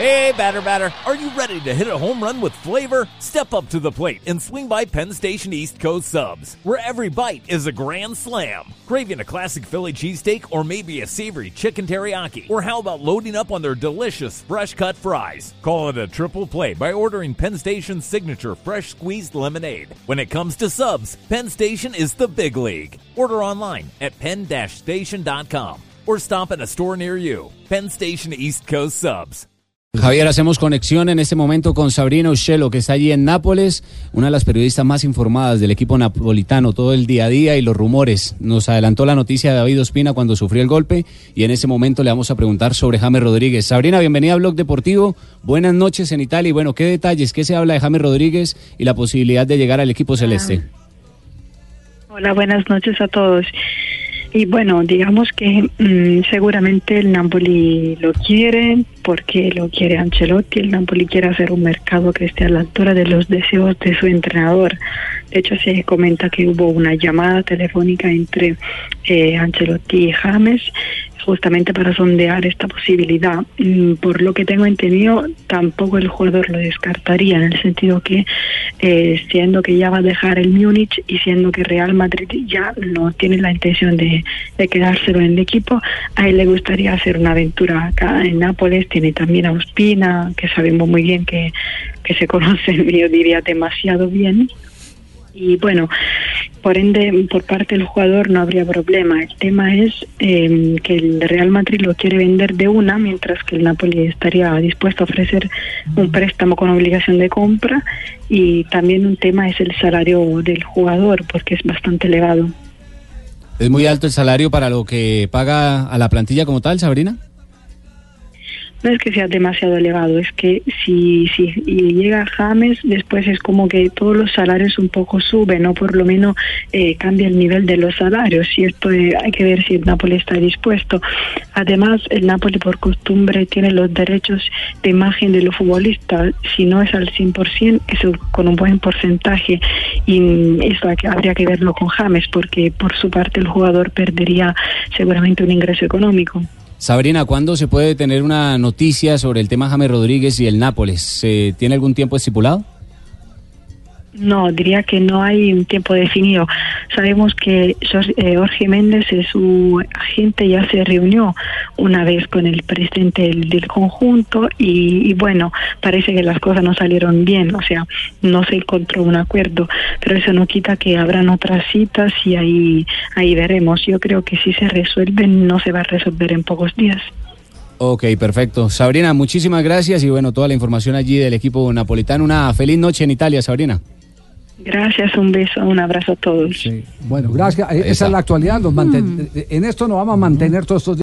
Hey, batter, batter, are you ready to hit a home run with flavor? Step up to the plate and swing by Penn Station East Coast Subs, where every bite is a grand slam. Craving a classic Philly cheesesteak or maybe a savory chicken teriyaki? Or how about loading up on their delicious fresh cut fries? Call it a triple play by ordering Penn Station's signature fresh squeezed lemonade. When it comes to subs, Penn Station is the big league. Order online at penn-station.com or stop at a store near you. Penn Station East Coast Subs. Javier, hacemos conexión en este momento con Sabrina Ushelo, que está allí en Nápoles, una de las periodistas más informadas del equipo napolitano, todo el día a día y los rumores. Nos adelantó la noticia de David Ospina cuando sufrió el golpe y en ese momento le vamos a preguntar sobre James Rodríguez. Sabrina, bienvenida a Blog Deportivo. Buenas noches en Italia y bueno, ¿qué detalles, qué se habla de James Rodríguez y la posibilidad de llegar al equipo celeste? Hola, buenas noches a todos. Y bueno, digamos que mm, seguramente el Napoli lo quiere porque lo quiere Ancelotti. El Napoli quiere hacer un mercado que esté a la altura de los deseos de su entrenador. De hecho, se comenta que hubo una llamada telefónica entre eh, Ancelotti y James justamente para sondear esta posibilidad. Mm, por lo que tengo entendido, tampoco el jugador lo descartaría, en el sentido que, eh, siendo que ya va a dejar el Múnich y siendo que Real Madrid ya no tiene la intención de, de quedárselo en el equipo, a él le gustaría hacer una aventura acá en Nápoles. Tiene también a Ospina, que sabemos muy bien que, que se conocen, yo diría, demasiado bien. Y bueno, por ende, por parte del jugador no habría problema. El tema es eh, que el Real Madrid lo quiere vender de una, mientras que el Napoli estaría dispuesto a ofrecer un préstamo con obligación de compra. Y también un tema es el salario del jugador, porque es bastante elevado. ¿Es muy alto el salario para lo que paga a la plantilla como tal, Sabrina? No es que sea demasiado elevado, es que si, si llega James, después es como que todos los salarios un poco suben, o por lo menos eh, cambia el nivel de los salarios, y esto eh, hay que ver si el Napoli está dispuesto. Además, el Napoli por costumbre tiene los derechos de imagen de los futbolistas, si no es al 100%, es con un buen porcentaje, y eso habría que verlo con James, porque por su parte el jugador perdería seguramente un ingreso económico. Sabrina, ¿cuándo se puede tener una noticia sobre el tema James Rodríguez y el Nápoles? ¿Se ¿Tiene algún tiempo estipulado? No, diría que no hay un tiempo definido. Sabemos que eh, Jorge Méndez, su agente, ya se reunió una vez con el presidente del, conjunto y, bueno, parece que las cosas no salieron bien, o sea, no se encontró un acuerdo, pero eso no quita que habrán otras citas y ahí, ahí veremos. Yo creo que si se resuelven, no se va a resolver en pocos días. Ok, perfecto. Sabrina, muchísimas gracias y bueno, toda la información allí del equipo napolitano. Una feliz noche en Italia, Sabrina. Gracias, un beso, un abrazo a todos. Bueno, gracias. Esa es la actualidad. Los En esto nos vamos a mantener todos estos días.